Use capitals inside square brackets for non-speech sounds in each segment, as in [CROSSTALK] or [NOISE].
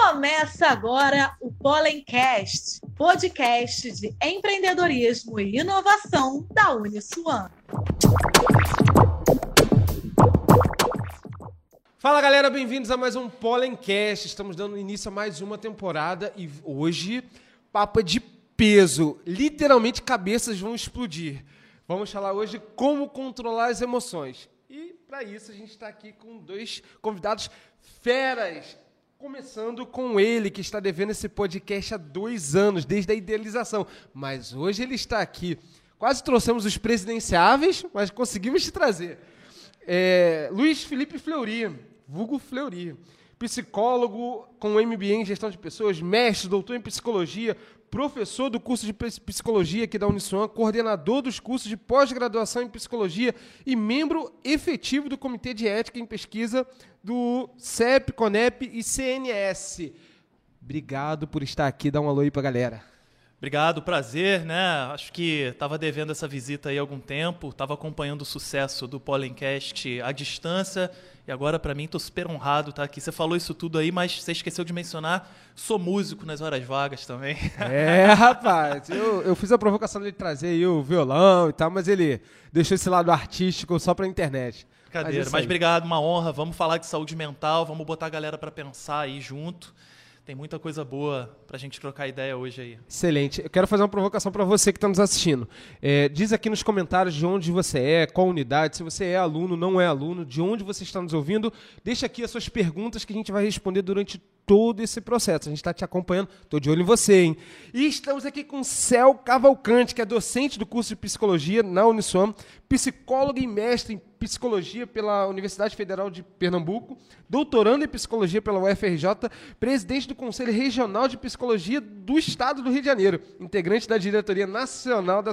Começa agora o Pollencast, podcast de empreendedorismo e inovação da Uniswan. Fala galera, bem-vindos a mais um Pollencast. Estamos dando início a mais uma temporada e hoje papo é de peso. Literalmente cabeças vão explodir. Vamos falar hoje como controlar as emoções. E para isso a gente está aqui com dois convidados feras. Começando com ele, que está devendo esse podcast há dois anos, desde a idealização. Mas hoje ele está aqui. Quase trouxemos os presidenciáveis, mas conseguimos te trazer. É, Luiz Felipe Fleury, vulgo Fleury. Psicólogo com MBA em gestão de pessoas, mestre, doutor em psicologia, professor do curso de psicologia aqui da Uniswan, coordenador dos cursos de pós-graduação em psicologia e membro efetivo do Comitê de Ética em Pesquisa do CEP, CONEP e CNS. Obrigado por estar aqui. Dá um alô aí pra galera. Obrigado, prazer, né? Acho que estava devendo essa visita aí há algum tempo, estava acompanhando o sucesso do Pollencast à distância e agora, para mim, estou super honrado estar tá aqui. Você falou isso tudo aí, mas você esqueceu de mencionar, sou músico nas horas vagas também. É, rapaz. Eu, eu fiz a provocação de trazer aí o violão e tal, mas ele deixou esse lado artístico só para a internet. Cadeira. Mas, mas obrigado, uma honra. Vamos falar de saúde mental, vamos botar a galera para pensar aí junto. Tem muita coisa boa para a gente trocar ideia hoje aí. Excelente. Eu quero fazer uma provocação para você que está nos assistindo. É, diz aqui nos comentários de onde você é, qual unidade, se você é aluno, não é aluno, de onde você está nos ouvindo. Deixa aqui as suas perguntas que a gente vai responder durante todo esse processo. A gente está te acompanhando, estou de olho em você, hein? E estamos aqui com Céu Cavalcante, que é docente do curso de Psicologia na Uniswan, psicóloga e mestre em Psicologia pela Universidade Federal de Pernambuco, doutorando em Psicologia pela UFRJ, presidente do Conselho Regional de Psicologia do Estado do Rio de Janeiro, integrante da diretoria nacional da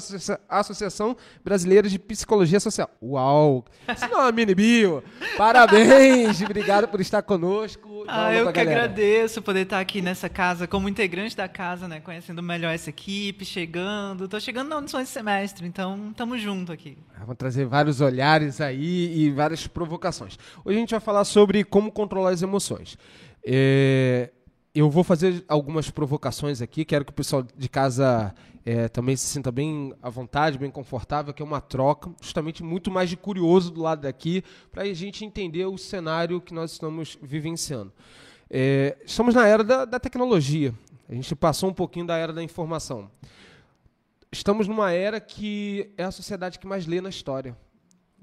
Associação Brasileira de Psicologia Social. Uau! Isso não é uma mini bio. Parabéns! Obrigado por estar conosco. Ah, eu que galera. Agradeço poder estar aqui nessa casa, como integrante da casa, né? Conhecendo melhor essa equipe, chegando. Estou chegando na audição de semestre, então estamos junto aqui. Vamos trazer vários olhares aí e várias provocações. Hoje a gente vai falar sobre como controlar as emoções. É, eu vou fazer algumas provocações aqui, quero que o pessoal de casa é, também se sinta bem à vontade, bem confortável, que é uma troca, justamente muito mais de curioso do lado daqui, para a gente entender o cenário que nós estamos vivenciando. É, estamos na era da, da tecnologia, a gente passou um pouquinho da era da informação estamos numa era que é a sociedade que mais lê na história.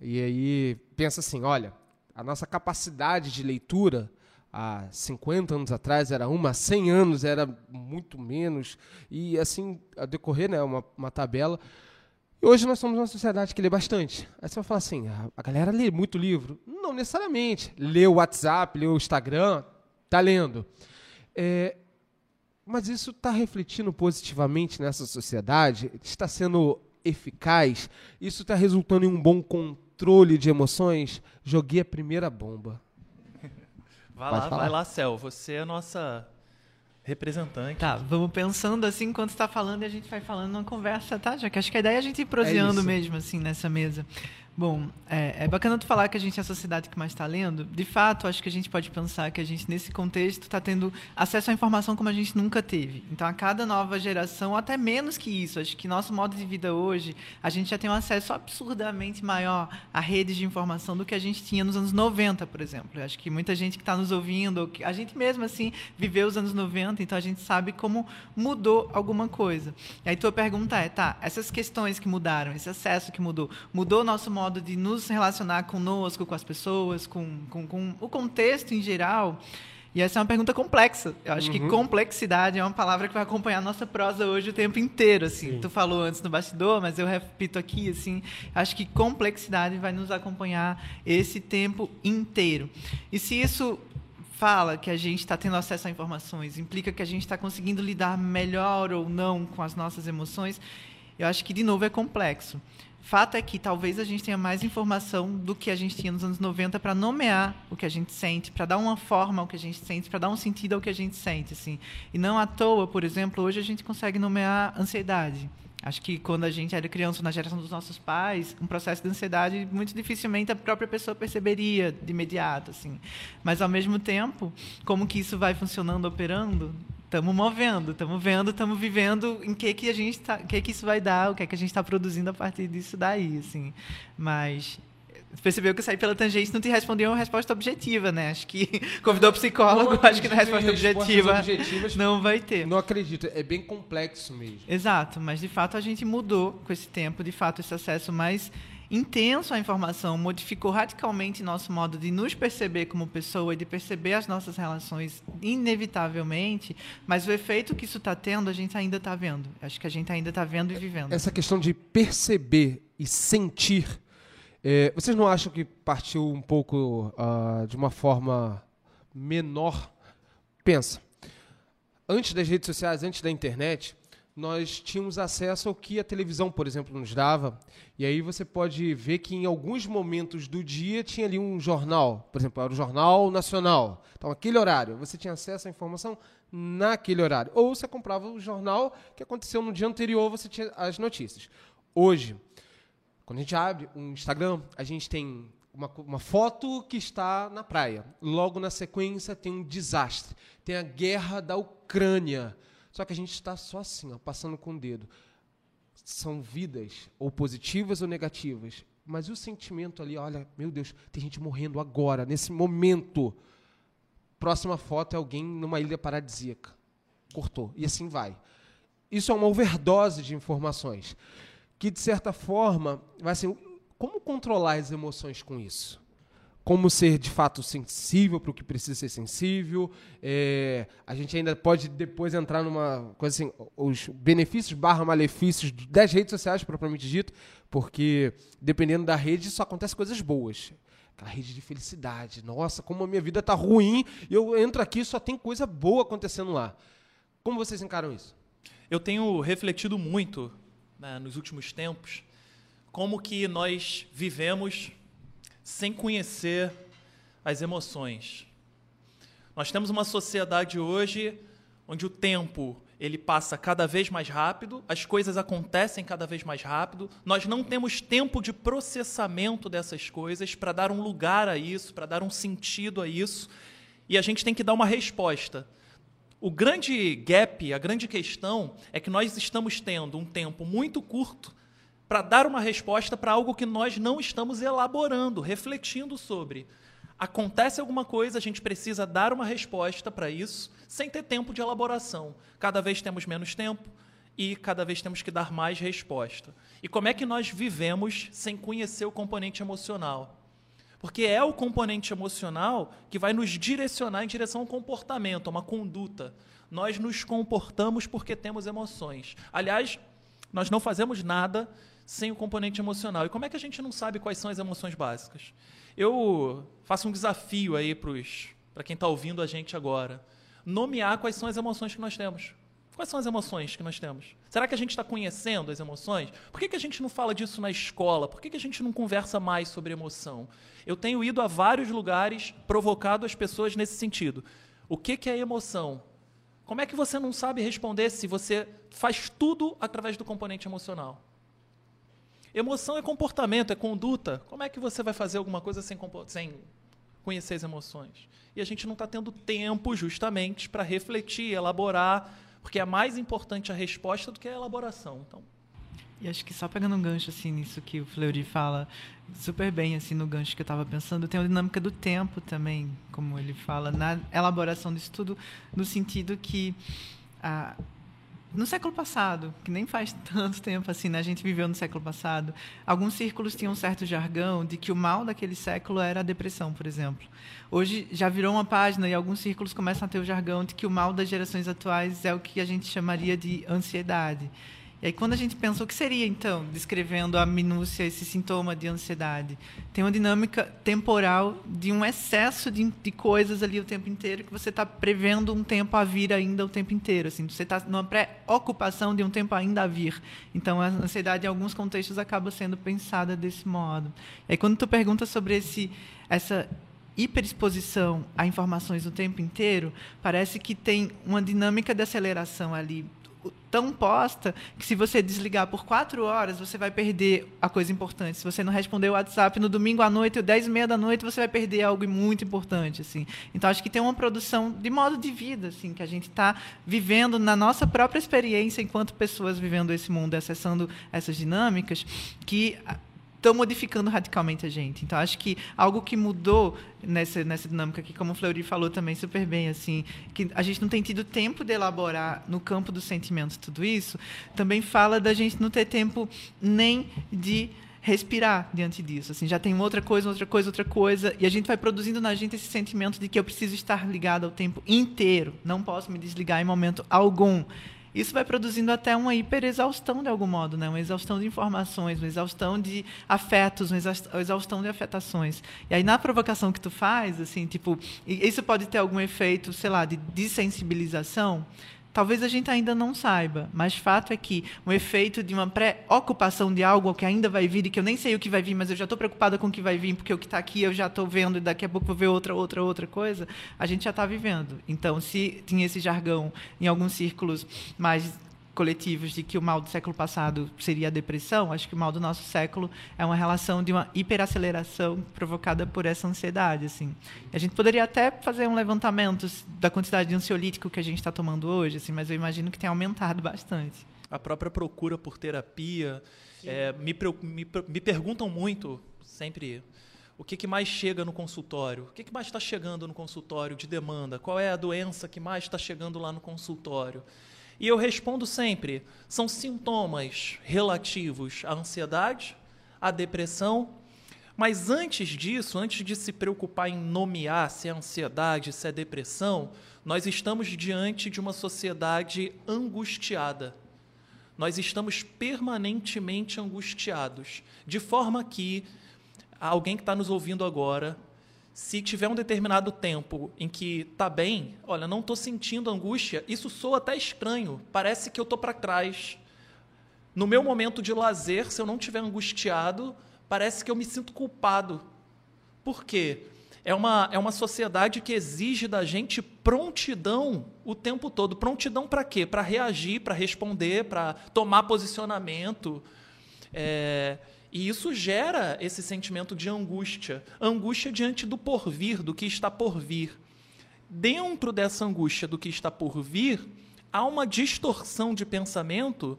E aí pensa assim, olha, a nossa capacidade de leitura há 50 anos atrás era uma, há 100 anos era muito menos, e assim, a decorrer, né, uma, uma tabela. E hoje nós somos uma sociedade que lê bastante. Aí você vai falar assim, a, a galera lê muito livro? Não necessariamente. Lê o WhatsApp, lê o Instagram, tá lendo. É, mas isso está refletindo positivamente nessa sociedade? Está sendo eficaz? Isso está resultando em um bom controle de emoções? Joguei a primeira bomba. [LAUGHS] Vai Pode lá, falar? vai lá, Céu. Você é a nossa representante. Tá, vamos pensando assim enquanto está falando e a gente vai falando numa conversa, tá? Já que acho que a ideia é a gente ir proseando é mesmo assim nessa mesa. Bom, é, é, bacana tu falar que a gente é a sociedade que mais está lendo. De fato, acho que a gente pode pensar que a gente, nesse contexto, está tendo acesso à informação como a gente nunca teve. Então, a cada nova geração, até menos que isso, acho que nosso modo de vida hoje, a gente já tem um acesso absurdamente maior a redes de informação do que a gente tinha nos anos 90, por exemplo. acho que muita gente que está nos ouvindo, a gente mesmo, assim, viveu os anos 90, então a gente sabe como mudou alguma coisa. E aí, tua pergunta é, tá, essas questões que mudaram, esse acesso que mudou, mudou o nosso modo modo de nos relacionar conosco, com as pessoas, com, com, com o contexto em geral. E essa é uma pergunta complexa. Eu acho uhum. que complexidade é uma palavra que vai acompanhar a nossa prosa hoje o tempo inteiro. Assim, Sim. tu falou antes no bastidor, mas eu repito aqui. Assim, acho que complexidade vai nos acompanhar esse tempo inteiro. E se isso fala que a gente está tendo acesso a informações, implica que a gente está conseguindo lidar melhor ou não com as nossas emoções, eu acho que de novo é complexo. Fato é que talvez a gente tenha mais informação do que a gente tinha nos anos 90 para nomear o que a gente sente, para dar uma forma ao que a gente sente, para dar um sentido ao que a gente sente, assim. E não à toa, por exemplo, hoje a gente consegue nomear ansiedade. Acho que quando a gente era criança, na geração dos nossos pais, um processo de ansiedade muito dificilmente a própria pessoa perceberia de imediato, assim. Mas ao mesmo tempo, como que isso vai funcionando, operando? Estamos movendo, estamos vendo, estamos vivendo em que que a gente tá, que que isso vai dar, o que é que a gente está produzindo a partir disso daí, assim. Mas percebeu que eu saí pela tangente e não te respondeu uma resposta objetiva, né? Acho que [LAUGHS] convidou o psicólogo, acho que na resposta objetiva não vai ter. Não acredito, é bem complexo mesmo. Exato, mas de fato a gente mudou com esse tempo, de fato esse acesso mais intenso à informação modificou radicalmente nosso modo de nos perceber como pessoa e de perceber as nossas relações inevitavelmente, mas o efeito que isso está tendo a gente ainda está vendo. Acho que a gente ainda está vendo e vivendo. Essa questão de perceber e sentir é, vocês não acham que partiu um pouco uh, de uma forma menor? Pensa, antes das redes sociais, antes da internet, nós tínhamos acesso ao que a televisão, por exemplo, nos dava. E aí você pode ver que em alguns momentos do dia tinha ali um jornal, por exemplo, era o Jornal Nacional. Então, aquele horário, você tinha acesso à informação naquele horário. Ou você comprava o jornal que aconteceu no dia anterior, você tinha as notícias. Hoje, quando a gente abre um Instagram, a gente tem uma, uma, foto que está na praia. Logo na sequência tem um desastre. Tem a guerra da Ucrânia. Só que a gente está só assim, ó, passando com o dedo. São vidas, ou positivas ou negativas. Mas o sentimento ali, olha, meu Deus, tem gente morrendo agora, nesse momento. Próxima foto é alguém numa ilha paradisíaca. Cortou. E assim vai. Isso é uma overdose de informações que, de certa forma, vai assim, como controlar as emoções com isso? Como ser de fato sensível para o que precisa ser sensível. É, a gente ainda pode depois entrar numa coisa assim, os benefícios barra malefícios das redes sociais, propriamente dito, porque dependendo da rede só acontece coisas boas. Aquela rede de felicidade. Nossa, como a minha vida está ruim, e eu entro aqui e só tem coisa boa acontecendo lá. Como vocês encaram isso? Eu tenho refletido muito né, nos últimos tempos, como que nós vivemos sem conhecer as emoções. Nós temos uma sociedade hoje onde o tempo ele passa cada vez mais rápido, as coisas acontecem cada vez mais rápido, nós não temos tempo de processamento dessas coisas para dar um lugar a isso, para dar um sentido a isso, e a gente tem que dar uma resposta. O grande gap, a grande questão é que nós estamos tendo um tempo muito curto para dar uma resposta para algo que nós não estamos elaborando, refletindo sobre. Acontece alguma coisa, a gente precisa dar uma resposta para isso, sem ter tempo de elaboração. Cada vez temos menos tempo e cada vez temos que dar mais resposta. E como é que nós vivemos sem conhecer o componente emocional? Porque é o componente emocional que vai nos direcionar em direção a um comportamento, a uma conduta. Nós nos comportamos porque temos emoções. Aliás, nós não fazemos nada sem o componente emocional. E como é que a gente não sabe quais são as emoções básicas? Eu faço um desafio aí para quem está ouvindo a gente agora. Nomear quais são as emoções que nós temos. Quais são as emoções que nós temos? Será que a gente está conhecendo as emoções? Por que, que a gente não fala disso na escola? Por que, que a gente não conversa mais sobre emoção? Eu tenho ido a vários lugares, provocado as pessoas nesse sentido. O que, que é emoção? Como é que você não sabe responder se você faz tudo através do componente emocional? Emoção é comportamento, é conduta. Como é que você vai fazer alguma coisa sem, sem conhecer as emoções? E a gente não está tendo tempo, justamente, para refletir, elaborar porque é mais importante a resposta do que a elaboração. Então, e acho que só pegando um gancho assim nisso que o Fleury fala super bem assim no gancho que eu estava pensando, tem a dinâmica do tempo também, como ele fala na elaboração disso tudo, no sentido que a no século passado, que nem faz [LAUGHS] tanto tempo assim, né? a gente viveu no século passado, alguns círculos tinham um certo jargão de que o mal daquele século era a depressão, por exemplo. Hoje já virou uma página e alguns círculos começam a ter o jargão de que o mal das gerações atuais é o que a gente chamaria de ansiedade. E aí, quando a gente pensa, o que seria, então, descrevendo a minúcia, esse sintoma de ansiedade? Tem uma dinâmica temporal de um excesso de, de coisas ali o tempo inteiro, que você está prevendo um tempo a vir ainda o tempo inteiro. Assim, você está numa pré-ocupação de um tempo ainda a vir. Então, a ansiedade, em alguns contextos, acaba sendo pensada desse modo. E aí, quando tu pergunta sobre esse, essa hiperexposição a informações o tempo inteiro, parece que tem uma dinâmica de aceleração ali tão posta que se você desligar por quatro horas, você vai perder a coisa importante. Se você não responder o WhatsApp no domingo à noite ou dez e meia da noite, você vai perder algo muito importante, assim. Então, acho que tem uma produção de modo de vida, assim, que a gente está vivendo na nossa própria experiência enquanto pessoas vivendo esse mundo, acessando essas dinâmicas, que estão modificando radicalmente a gente. Então, acho que algo que mudou nessa, nessa dinâmica aqui, como o Fleury falou também super bem, assim, que a gente não tem tido tempo de elaborar no campo dos sentimentos tudo isso, também fala da gente não ter tempo nem de respirar diante disso. Assim, já tem outra coisa, outra coisa, outra coisa, e a gente vai produzindo na gente esse sentimento de que eu preciso estar ligado ao tempo inteiro, não posso me desligar em momento algum. Isso vai produzindo até uma hiperexaustão de algum modo, né? uma exaustão de informações, uma exaustão de afetos, uma exaustão de afetações. E aí na provocação que tu faz, assim, tipo, isso pode ter algum efeito, sei lá, de desensibilização, Talvez a gente ainda não saiba, mas fato é que o efeito de uma preocupação de algo que ainda vai vir e que eu nem sei o que vai vir, mas eu já estou preocupada com o que vai vir, porque o que está aqui eu já estou vendo e daqui a pouco vou ver outra, outra, outra coisa, a gente já está vivendo. Então, se tinha esse jargão em alguns círculos mais coletivos de que o mal do século passado seria a depressão, acho que o mal do nosso século é uma relação de uma hiperaceleração provocada por essa ansiedade. Assim. A gente poderia até fazer um levantamento da quantidade de ansiolítico que a gente está tomando hoje, assim, mas eu imagino que tem aumentado bastante. A própria procura por terapia. É, me, me, me perguntam muito, sempre o que, que, mais chega no consultório? O que, que mais está chegando no consultório de demanda? Qual é a doença que mais está chegando lá no consultório? E eu respondo sempre: são sintomas relativos à ansiedade, à depressão. Mas antes disso, antes de se preocupar em nomear se é ansiedade, se é depressão, nós estamos diante de uma sociedade angustiada. Nós estamos permanentemente angustiados, de forma que alguém que está nos ouvindo agora se tiver um determinado tempo em que tá bem, olha, não estou sentindo angústia, isso soa até estranho, parece que eu estou para trás. No meu momento de lazer, se eu não estiver angustiado, parece que eu me sinto culpado. Por quê? É uma, é uma sociedade que exige da gente prontidão o tempo todo. Prontidão para quê? Para reagir, para responder, para tomar posicionamento. É, e isso gera esse sentimento de angústia, angústia diante do porvir, do que está por vir. Dentro dessa angústia do que está por vir, há uma distorção de pensamento,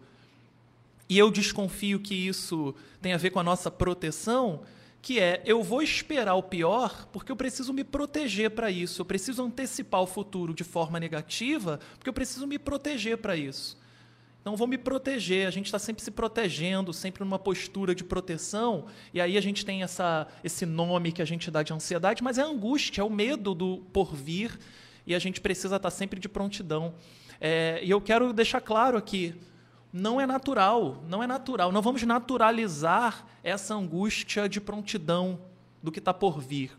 e eu desconfio que isso tem a ver com a nossa proteção, que é eu vou esperar o pior porque eu preciso me proteger para isso, eu preciso antecipar o futuro de forma negativa porque eu preciso me proteger para isso. Então, vou me proteger. A gente está sempre se protegendo, sempre numa postura de proteção. E aí a gente tem essa, esse nome que a gente dá de ansiedade, mas é angústia, é o medo do porvir. E a gente precisa estar sempre de prontidão. É, e eu quero deixar claro aqui: não é natural, não é natural. Não vamos naturalizar essa angústia de prontidão do que está por vir.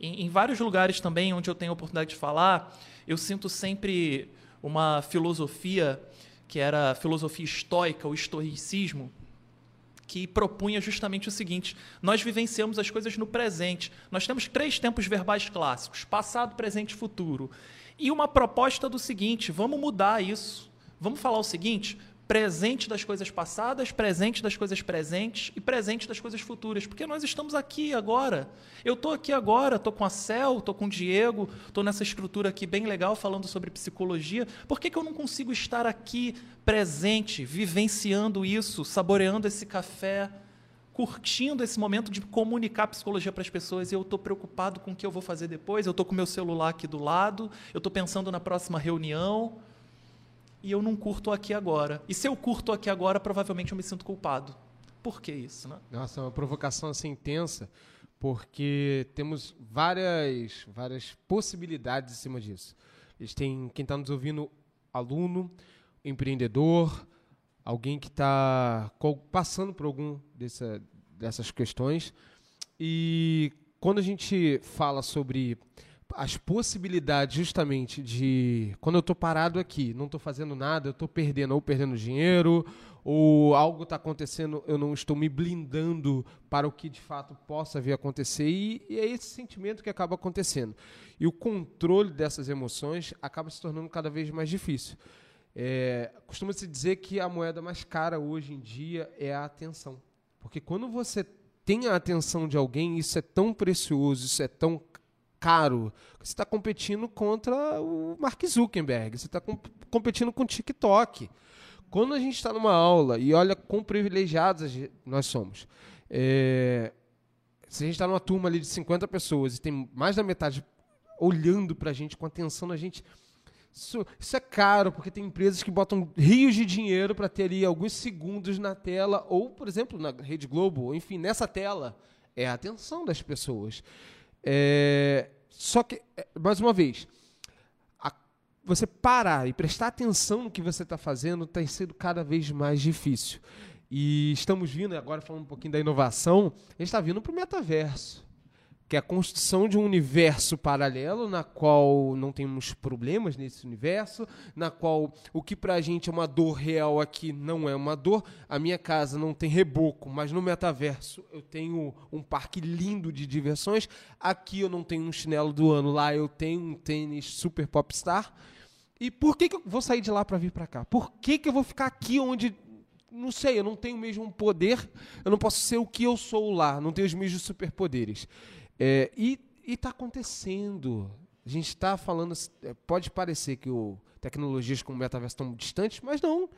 Em, em vários lugares também onde eu tenho a oportunidade de falar, eu sinto sempre uma filosofia que era a filosofia estoica, o estoicismo, que propunha justamente o seguinte: nós vivenciamos as coisas no presente. Nós temos três tempos verbais clássicos: passado, presente e futuro. E uma proposta do seguinte: vamos mudar isso. Vamos falar o seguinte: presente das coisas passadas, presente das coisas presentes e presente das coisas futuras, porque nós estamos aqui agora. Eu estou aqui agora, estou com a Cel, estou com o Diego, estou nessa estrutura aqui bem legal falando sobre psicologia. Por que, que eu não consigo estar aqui presente, vivenciando isso, saboreando esse café, curtindo esse momento de comunicar psicologia para as pessoas e eu estou preocupado com o que eu vou fazer depois? Eu estou com meu celular aqui do lado, eu estou pensando na próxima reunião e eu não curto aqui agora. E se eu curto aqui agora, provavelmente eu me sinto culpado. Por que isso, né? Nossa, é uma provocação assim intensa, porque temos várias, várias possibilidades em cima disso. A gente tem quem está nos ouvindo, aluno, empreendedor, alguém que está passando por algum dessa, dessas questões. E quando a gente fala sobre as possibilidades justamente de quando eu estou parado aqui, não estou fazendo nada, eu estou perdendo ou perdendo dinheiro, ou algo está acontecendo, eu não estou me blindando para o que de fato possa vir a acontecer, e, e, é esse sentimento que acaba acontecendo. E o controle dessas emoções acaba se tornando cada vez mais difícil. É, Costuma-se dizer que a moeda mais cara hoje em dia é a atenção. Porque quando você tem a atenção de alguém, isso é tão precioso, isso é tão caro. Você está competindo contra o Mark Zuckerberg, você está comp competindo com o TikTok. Quando a gente está numa aula e olha quão privilegiados nós somos, é, se a gente está numa turma ali de 50 pessoas e tem mais da metade olhando para a gente com atenção na gente, isso, isso, é caro, porque tem empresas que botam rios de dinheiro para ter ali alguns segundos na tela, ou, por exemplo, na Rede Globo, enfim, nessa tela. É a atenção das pessoas. É, só que, é, mais uma vez, a, você parar e prestar atenção no que você está fazendo tem sido cada vez mais difícil. E estamos vindo, agora falando um pouquinho da inovação, a gente está vindo para o metaverso que é a construção de um universo paralelo na qual não temos problemas nesse universo, na qual o que para a gente é uma dor real aqui não é uma dor. A minha casa não tem reboco, mas no metaverso eu tenho um parque lindo de diversões. Aqui eu não tenho um chinelo do ano, lá eu tenho um tênis super popstar. E por que, que eu vou sair de lá para vir para cá? Por que, que eu vou ficar aqui onde não sei, eu não tenho o mesmo poder, eu não posso ser o que eu sou lá, não tenho os mesmos superpoderes. É, e está acontecendo. A gente está falando. É, pode parecer que o, tecnologias como o metaverso estão distantes, mas não.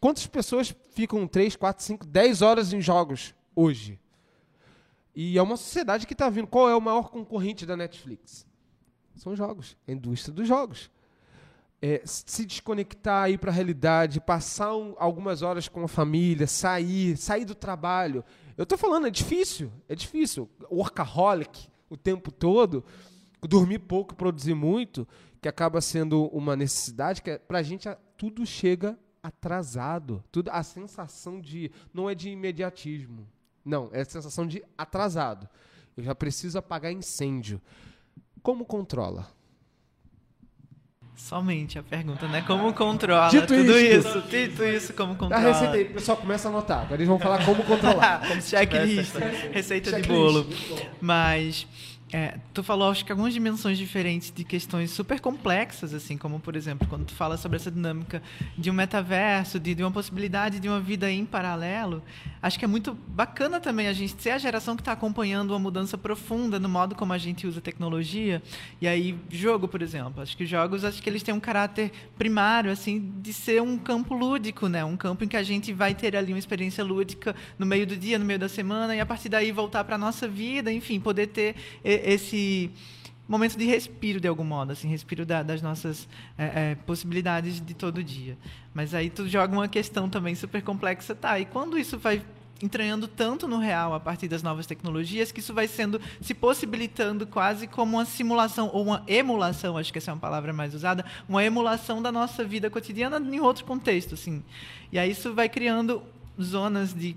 Quantas pessoas ficam 3, 4, 5, 10 horas em jogos hoje? E é uma sociedade que está vindo. Qual é o maior concorrente da Netflix? São jogos, a indústria dos jogos. É, se desconectar, ir para a realidade, passar um, algumas horas com a família, sair, sair do trabalho. Eu estou falando, é difícil, é difícil. Workaholic o tempo todo, dormir pouco, produzir muito, que acaba sendo uma necessidade, que é, para a gente tudo chega atrasado. Tudo, a sensação de. Não é de imediatismo. Não, é a sensação de atrasado. Eu já preciso apagar incêndio. Como controla? Somente a pergunta, né? Como controla Dito tudo isso? isso? Dito isso, como controla? A receita aí, o pessoal começa a anotar. Agora eles vão falar como controlar. [LAUGHS] como checklist, receita Check de bolo. Mas é, tu falou, acho que algumas dimensões diferentes de questões super complexas, assim, como, por exemplo, quando tu fala sobre essa dinâmica de um metaverso, de, de uma possibilidade de uma vida em paralelo, acho que é muito bacana também a gente ser a geração que está acompanhando uma mudança profunda no modo como a gente usa tecnologia. E aí, jogo, por exemplo. Acho que os jogos, acho que eles têm um caráter primário, assim, de ser um campo lúdico, né? Um campo em que a gente vai ter ali uma experiência lúdica no meio do dia, no meio da semana, e a partir daí voltar para a nossa vida, enfim, poder ter esse momento de respiro de algum modo, assim, respiro da, das nossas é, é, possibilidades de todo dia. Mas aí tu joga uma questão também super complexa, tá? E quando isso vai entranhando tanto no real a partir das novas tecnologias que isso vai sendo se possibilitando quase como uma simulação ou uma emulação, acho que essa é uma palavra mais usada, uma emulação da nossa vida cotidiana em outro contexto, assim. E aí isso vai criando zonas de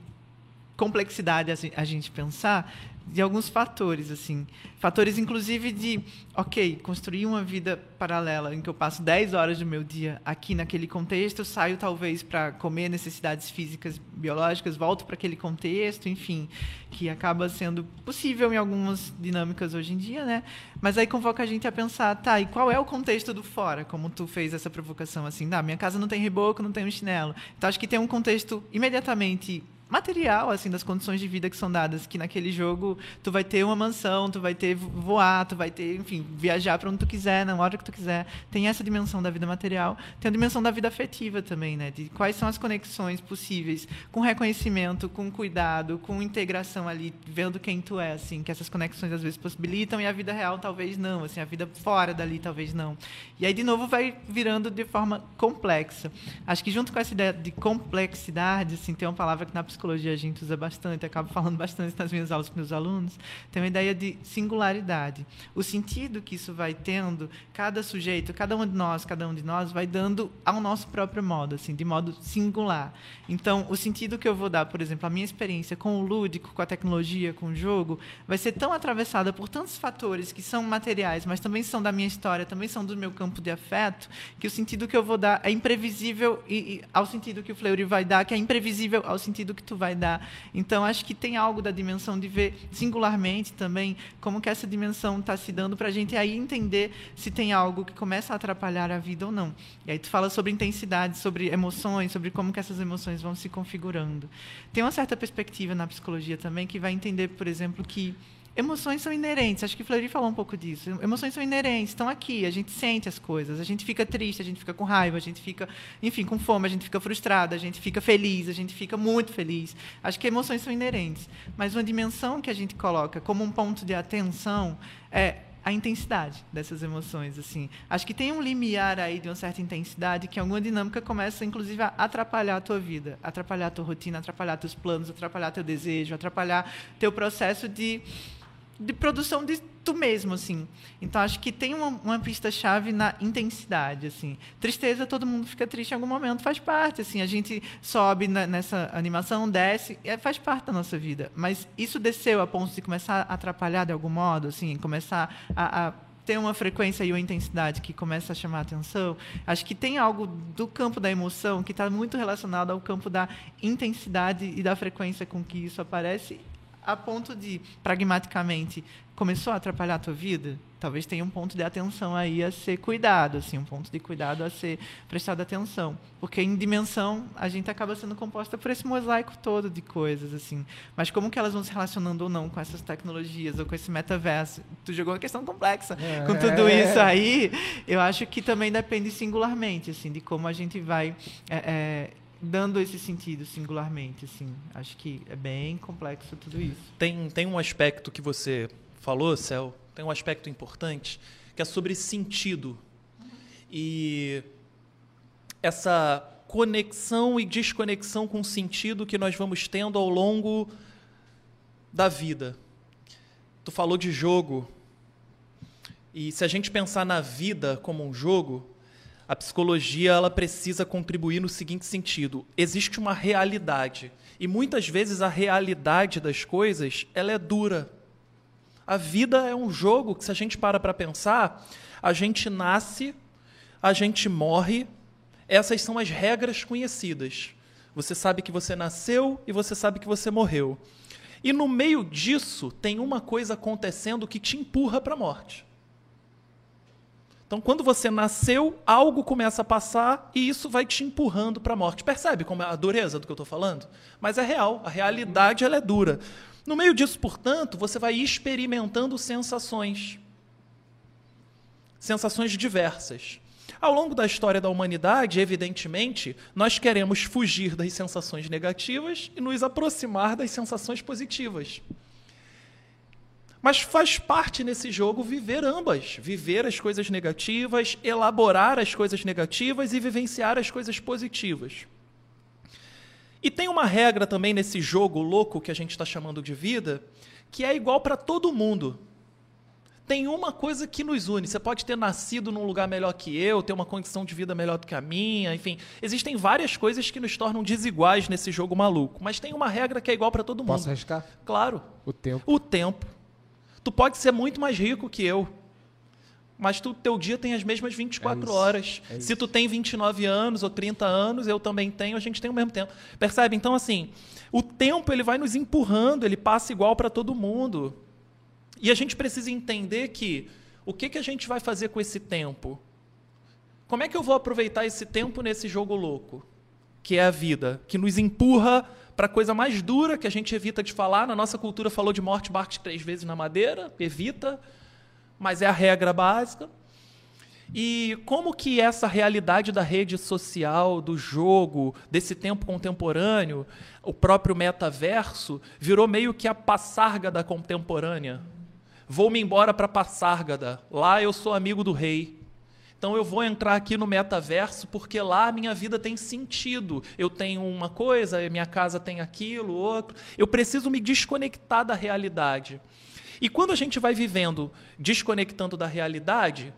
complexidade a gente pensar de alguns fatores, assim. Fatores, inclusive, de, ok, construir uma vida paralela em que eu passo 10 horas do meu dia aqui naquele contexto, saio talvez para comer necessidades físicas, biológicas, volto para aquele contexto, enfim, que acaba sendo possível em algumas dinâmicas hoje em dia, né? Mas aí convoca a gente a pensar, tá, e qual é o contexto do fora? Como tu fez essa provocação, assim, ah, minha casa não tem reboco, não tem um chinelo. Então, acho que tem um contexto imediatamente material assim das condições de vida que são dadas que naquele jogo tu vai ter uma mansão tu vai ter voar tu vai ter enfim viajar para onde tu quiser na hora que tu quiser. Tem essa dimensão da vida material. Tem a dimensão da vida afetiva também né? De quais são as conexões possíveis com reconhecimento com cuidado com integração ali vendo quem tu é assim que essas conexões às vezes possibilitam e a vida real talvez não assim a vida fora dali talvez não. E aí de novo vai virando de forma complexa. Acho que junto com essa ideia de complexidade assim tem uma palavra que na psicologia a gente usa bastante, acabo falando bastante nas minhas aulas com meus alunos, tem uma ideia de singularidade. O sentido que isso vai tendo, cada sujeito, cada um de nós, cada um de nós vai dando ao nosso próprio modo, assim, de modo singular. Então, o sentido que eu vou dar, por exemplo, a minha experiência com o lúdico, com a tecnologia, com o jogo, vai ser tão atravessada por tantos fatores que são materiais, mas também são da minha história, também são do meu campo de afeto, que o sentido que eu vou dar é imprevisível e, e ao sentido que o Fleury vai dar, que é imprevisível ao sentido que vai dar. Então, acho que tem algo da dimensão de ver singularmente também como que essa dimensão está se dando para a gente aí entender se tem algo que começa a atrapalhar a vida ou não. E aí tu fala sobre intensidade, sobre emoções, sobre como que essas emoções vão se configurando. Tem uma certa perspectiva na psicologia também que vai entender, por exemplo, que Emoções são inerentes, acho que Fleury falou um pouco disso. Emoções são inerentes, estão aqui, a gente sente as coisas, a gente fica triste, a gente fica com raiva, a gente fica, enfim, com fome, a gente fica frustrado, a gente fica feliz, a gente fica muito feliz. Acho que emoções são inerentes, mas uma dimensão que a gente coloca como um ponto de atenção é a intensidade dessas emoções assim acho que tem um limiar aí de uma certa intensidade que alguma dinâmica começa inclusive a atrapalhar a tua vida atrapalhar a tua rotina atrapalhar teus planos atrapalhar teu desejo atrapalhar teu processo de de produção de tu mesmo, assim. Então, acho que tem uma, uma pista-chave na intensidade, assim. Tristeza, todo mundo fica triste em algum momento, faz parte, assim. A gente sobe na, nessa animação, desce, é, faz parte da nossa vida. Mas isso desceu a ponto de começar a atrapalhar de algum modo, assim, começar a, a ter uma frequência e uma intensidade que começa a chamar a atenção, acho que tem algo do campo da emoção que está muito relacionado ao campo da intensidade e da frequência com que isso aparece a ponto de, pragmaticamente, começou a atrapalhar a tua vida, talvez tenha um ponto de atenção aí a ser cuidado, assim, um ponto de cuidado a ser prestado atenção, porque em dimensão a gente acaba sendo composta por esse mosaico todo de coisas, assim. Mas como que elas vão se relacionando ou não com essas tecnologias ou com esse metaverso? Tu jogou uma questão complexa é. com tudo isso aí. Eu acho que também depende singularmente, assim, de como a gente vai é, é, dando esse sentido singularmente, assim. Acho que é bem complexo tudo isso. Tem, tem um aspecto que você falou, Cel, tem um aspecto importante, que é sobre sentido. E essa conexão e desconexão com o sentido que nós vamos tendo ao longo da vida. Tu falou de jogo. E se a gente pensar na vida como um jogo, a psicologia ela precisa contribuir no seguinte sentido: existe uma realidade e muitas vezes a realidade das coisas ela é dura. A vida é um jogo que se a gente para para pensar, a gente nasce, a gente morre. Essas são as regras conhecidas. Você sabe que você nasceu e você sabe que você morreu. E no meio disso tem uma coisa acontecendo que te empurra para a morte. Então, quando você nasceu, algo começa a passar e isso vai te empurrando para a morte. Percebe como é a dureza do que eu estou falando? Mas é real, a realidade ela é dura. No meio disso, portanto, você vai experimentando sensações. Sensações diversas. Ao longo da história da humanidade, evidentemente, nós queremos fugir das sensações negativas e nos aproximar das sensações positivas. Mas faz parte nesse jogo viver ambas, viver as coisas negativas, elaborar as coisas negativas e vivenciar as coisas positivas. E tem uma regra também nesse jogo louco que a gente está chamando de vida, que é igual para todo mundo. Tem uma coisa que nos une. Você pode ter nascido num lugar melhor que eu, ter uma condição de vida melhor do que a minha, enfim. Existem várias coisas que nos tornam desiguais nesse jogo maluco. Mas tem uma regra que é igual para todo mundo. Posso arriscar? Claro. O tempo. O tempo. Tu pode ser muito mais rico que eu, mas tu teu dia tem as mesmas 24 é horas. É Se tu tem 29 anos ou 30 anos, eu também tenho, a gente tem o mesmo tempo. Percebe? Então assim, o tempo ele vai nos empurrando, ele passa igual para todo mundo. E a gente precisa entender que o que, que a gente vai fazer com esse tempo? Como é que eu vou aproveitar esse tempo nesse jogo louco, que é a vida, que nos empurra para coisa mais dura que a gente evita de falar. Na nossa cultura falou de morte, bate três vezes na madeira, evita, mas é a regra básica. E como que essa realidade da rede social, do jogo, desse tempo contemporâneo, o próprio metaverso, virou meio que a passárgada contemporânea. Vou-me embora para Passárgada. Lá eu sou amigo do rei. Então eu vou entrar aqui no metaverso porque lá a minha vida tem sentido. Eu tenho uma coisa, minha casa tem aquilo, outro. Eu preciso me desconectar da realidade. E quando a gente vai vivendo desconectando da realidade,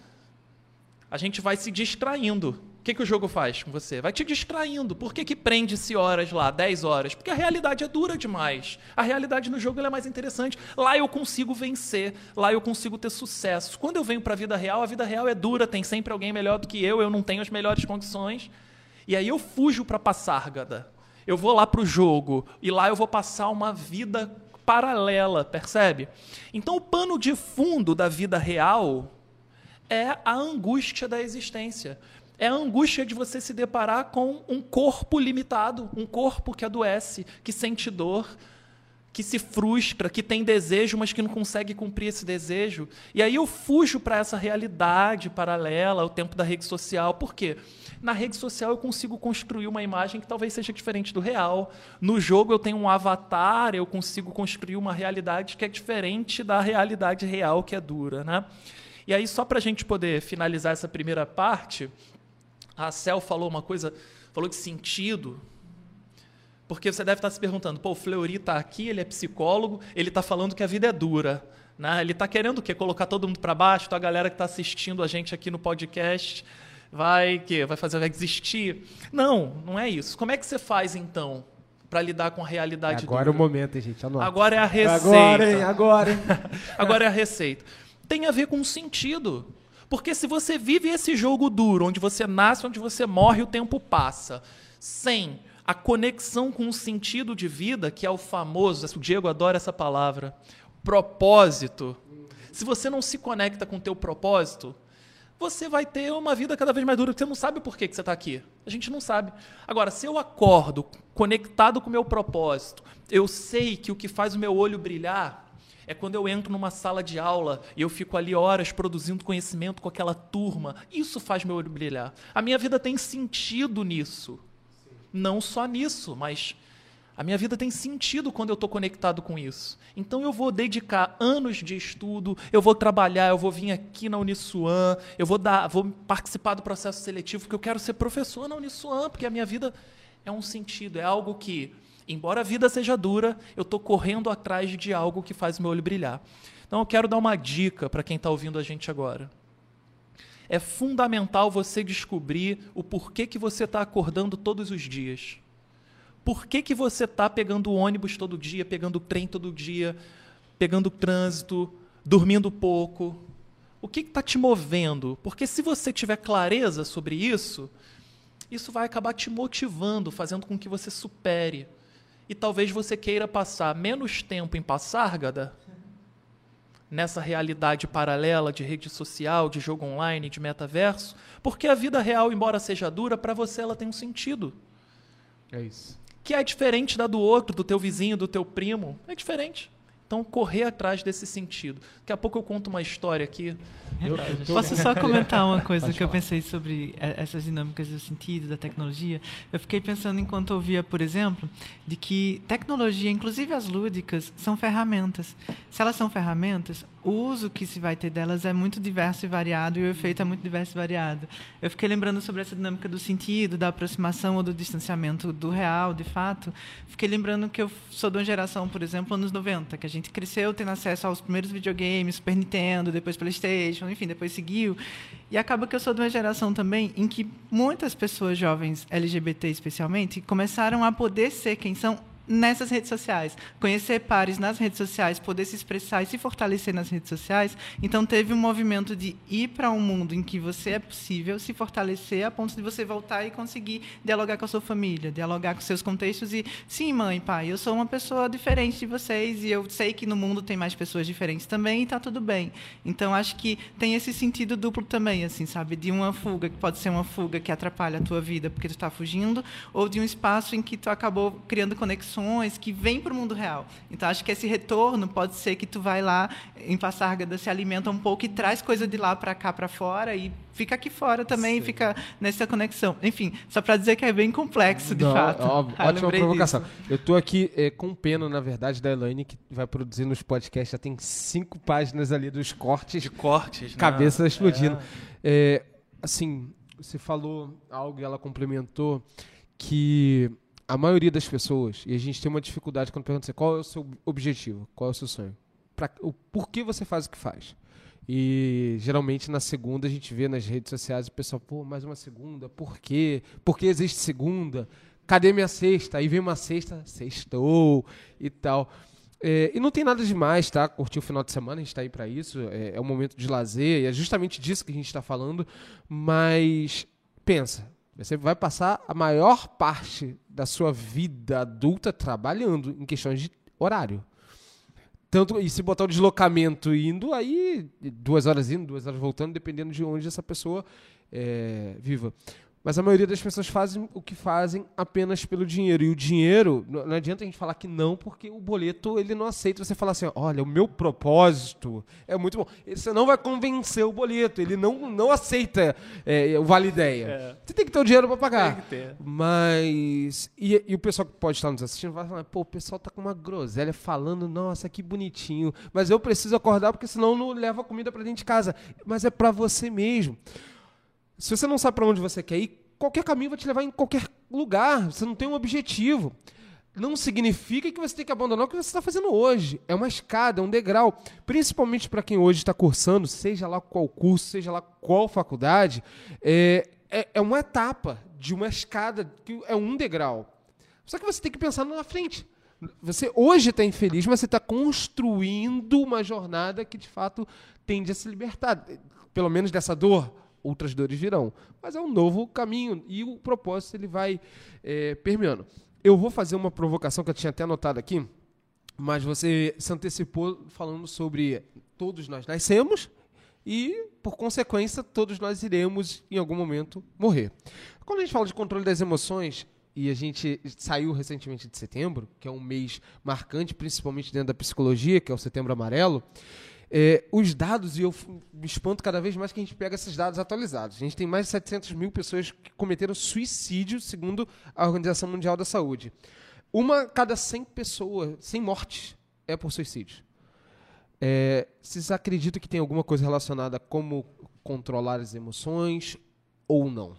a gente vai se distraindo. O que, que o jogo faz com você? Vai te distraindo. Por que, que prende-se horas lá, 10 horas? Porque a realidade é dura demais. A realidade no jogo é mais interessante. Lá eu consigo vencer, lá eu consigo ter sucesso. Quando eu venho para a vida real, a vida real é dura, tem sempre alguém melhor do que eu, eu não tenho as melhores condições. E aí eu fujo para Passárgada. eu vou lá pro jogo e lá eu vou passar uma vida paralela, percebe? Então o pano de fundo da vida real é a angústia da existência. É a angústia de você se deparar com um corpo limitado, um corpo que adoece, que sente dor, que se frustra, que tem desejo, mas que não consegue cumprir esse desejo. E aí eu fujo para essa realidade paralela ao tempo da rede social. Por quê? Na rede social eu consigo construir uma imagem que talvez seja diferente do real. No jogo eu tenho um avatar, eu consigo construir uma realidade que é diferente da realidade real, que é dura. Né? E aí, só para a gente poder finalizar essa primeira parte, a Cel falou uma coisa, falou de sentido, porque você deve estar se perguntando, pô, o Fleury está aqui, ele é psicólogo, ele está falando que a vida é dura. Né? Ele está querendo o quê? Colocar todo mundo para baixo, então a galera que está assistindo a gente aqui no podcast vai que vai fazer vai desistir. Não, não é isso. Como é que você faz então para lidar com a realidade Agora dura? é o momento, gente. Anota. Agora é a receita. Agora, hein? Agora, [LAUGHS] hein? Agora é a receita. Tem a ver com sentido. Porque se você vive esse jogo duro, onde você nasce, onde você morre, o tempo passa, sem a conexão com o sentido de vida, que é o famoso, o Diego adora essa palavra, propósito. Se você não se conecta com o teu propósito, você vai ter uma vida cada vez mais dura, porque você não sabe por que, que você está aqui. A gente não sabe. Agora, se eu acordo conectado com o meu propósito, eu sei que o que faz o meu olho brilhar é quando eu entro numa sala de aula e eu fico ali horas produzindo conhecimento com aquela turma. Isso faz meu olho brilhar. A minha vida tem sentido nisso não só nisso, mas a minha vida tem sentido quando eu estou conectado com isso. Então eu vou dedicar anos de estudo, eu vou trabalhar, eu vou vir aqui na Uniswan, eu vou dar, vou participar do processo seletivo porque eu quero ser professor na Uniswan, porque a minha vida é um sentido, é algo que, embora a vida seja dura, eu estou correndo atrás de algo que faz meu olho brilhar. Então eu quero dar uma dica para quem está ouvindo a gente agora é fundamental você descobrir o porquê que você está acordando todos os dias. Por que, que você está pegando ônibus todo dia, pegando trem todo dia, pegando trânsito, dormindo pouco? O que está te movendo? Porque se você tiver clareza sobre isso, isso vai acabar te motivando, fazendo com que você supere. E talvez você queira passar menos tempo em Passárgada nessa realidade paralela de rede social, de jogo online, de metaverso, porque a vida real, embora seja dura, para você ela tem um sentido. É isso. Que é diferente da do outro, do teu vizinho, do teu primo. É diferente. Então, correr atrás desse sentido. Daqui a pouco eu conto uma história aqui. Eu, eu Posso só comentar uma coisa Pode que falar. eu pensei sobre essas dinâmicas do sentido, da tecnologia? Eu fiquei pensando, enquanto ouvia, por exemplo, de que tecnologia, inclusive as lúdicas, são ferramentas. Se elas são ferramentas, o uso que se vai ter delas é muito diverso e variado e o efeito é muito diverso e variado. Eu fiquei lembrando sobre essa dinâmica do sentido, da aproximação ou do distanciamento do real, de fato. Fiquei lembrando que eu sou de uma geração, por exemplo, anos 90, que a gente cresceu tendo acesso aos primeiros videogames, Super Nintendo, depois PlayStation, enfim, depois seguiu. E acaba que eu sou de uma geração também em que muitas pessoas jovens, LGBT especialmente, começaram a poder ser quem são nessas redes sociais, conhecer pares nas redes sociais, poder se expressar e se fortalecer nas redes sociais. Então teve um movimento de ir para um mundo em que você é possível se fortalecer a ponto de você voltar e conseguir dialogar com a sua família, dialogar com seus contextos e sim, mãe, pai, eu sou uma pessoa diferente de vocês e eu sei que no mundo tem mais pessoas diferentes também e está tudo bem. Então acho que tem esse sentido duplo também, assim, sabe, de uma fuga que pode ser uma fuga que atrapalha a tua vida porque tu está fugindo ou de um espaço em que tu acabou criando conexões que vêm para o mundo real. Então, acho que esse retorno pode ser que tu vai lá em Passárgada, se alimenta um pouco e traz coisa de lá para cá, para fora, e fica aqui fora também, Sim. fica nessa conexão. Enfim, só para dizer que é bem complexo, de Não, fato. Ó, ah, ótima provocação. Disso. Eu estou aqui é, com pena, na verdade, da Elaine, que vai produzir nos podcasts, já tem cinco páginas ali dos cortes. De cortes, Cabeça né? explodindo. É. É, assim, você falou algo e ela complementou que a maioria das pessoas, e a gente tem uma dificuldade quando pergunta assim, qual é o seu objetivo, qual é o seu sonho, pra, o porquê você faz o que faz. E geralmente na segunda a gente vê nas redes sociais o pessoal, pô, mais uma segunda, por quê? Por que existe segunda? Cadê minha sexta? Aí vem uma sexta, sextou e tal. É, e não tem nada demais, tá? Curtir o final de semana, a gente está aí para isso. É, é um momento de lazer, e é justamente disso que a gente está falando. Mas pensa, Você vai passar a maior parte da sua vida adulta trabalhando em questões de horário. Tanto, e se botar o deslocamento indo, aí duas horas indo, duas horas voltando, dependendo de onde essa pessoa é, viva. Mas a maioria das pessoas fazem o que fazem apenas pelo dinheiro. E o dinheiro, não adianta a gente falar que não, porque o boleto ele não aceita você falar assim: olha, o meu propósito é muito bom. Você não vai convencer o boleto, ele não, não aceita é, o vale ideia. É. Você tem que ter o dinheiro para pagar. Tem que ter. Mas. E, e, o pessoal que pode estar nos assistindo vai falar: pô, o pessoal tá com uma groselha falando, nossa, que bonitinho. Mas eu preciso acordar porque senão não leva comida para dentro de casa. Mas é para você mesmo. Se você não sabe para onde você quer ir, qualquer caminho vai te levar em qualquer lugar. Você não tem um objetivo. Não significa que você tem que abandonar o que você está fazendo hoje. É uma escada, é um degrau. Principalmente para quem hoje está cursando, seja lá qual curso, seja lá qual faculdade, é, é, é uma etapa de uma escada, que é um degrau. Só que você tem que pensar na frente. Você hoje está infeliz, mas você está construindo uma jornada que de fato tende a se libertar, pelo menos dessa dor outras dores virão. Mas é um novo caminho e o propósito ele vai é, permeando. Eu vou fazer uma provocação que eu tinha até anotado aqui, mas você se antecipou falando sobre todos nós nascemos e, por consequência, todos nós iremos, em algum momento, morrer. Quando a gente fala de controle das emoções, e a gente saiu recentemente de setembro, que é um mês marcante, principalmente dentro da psicologia, que é o setembro amarelo, é, os dados, e eu me espanto cada vez mais que a gente pega esses dados atualizados. A gente tem mais de 700 mil pessoas que cometeram suicídio, segundo a Organização Mundial da Saúde. Uma cada 100 pessoas, 100 mortes, é por suicídio. É, vocês acreditam que tem alguma coisa relacionada a como controlar as emoções ou não?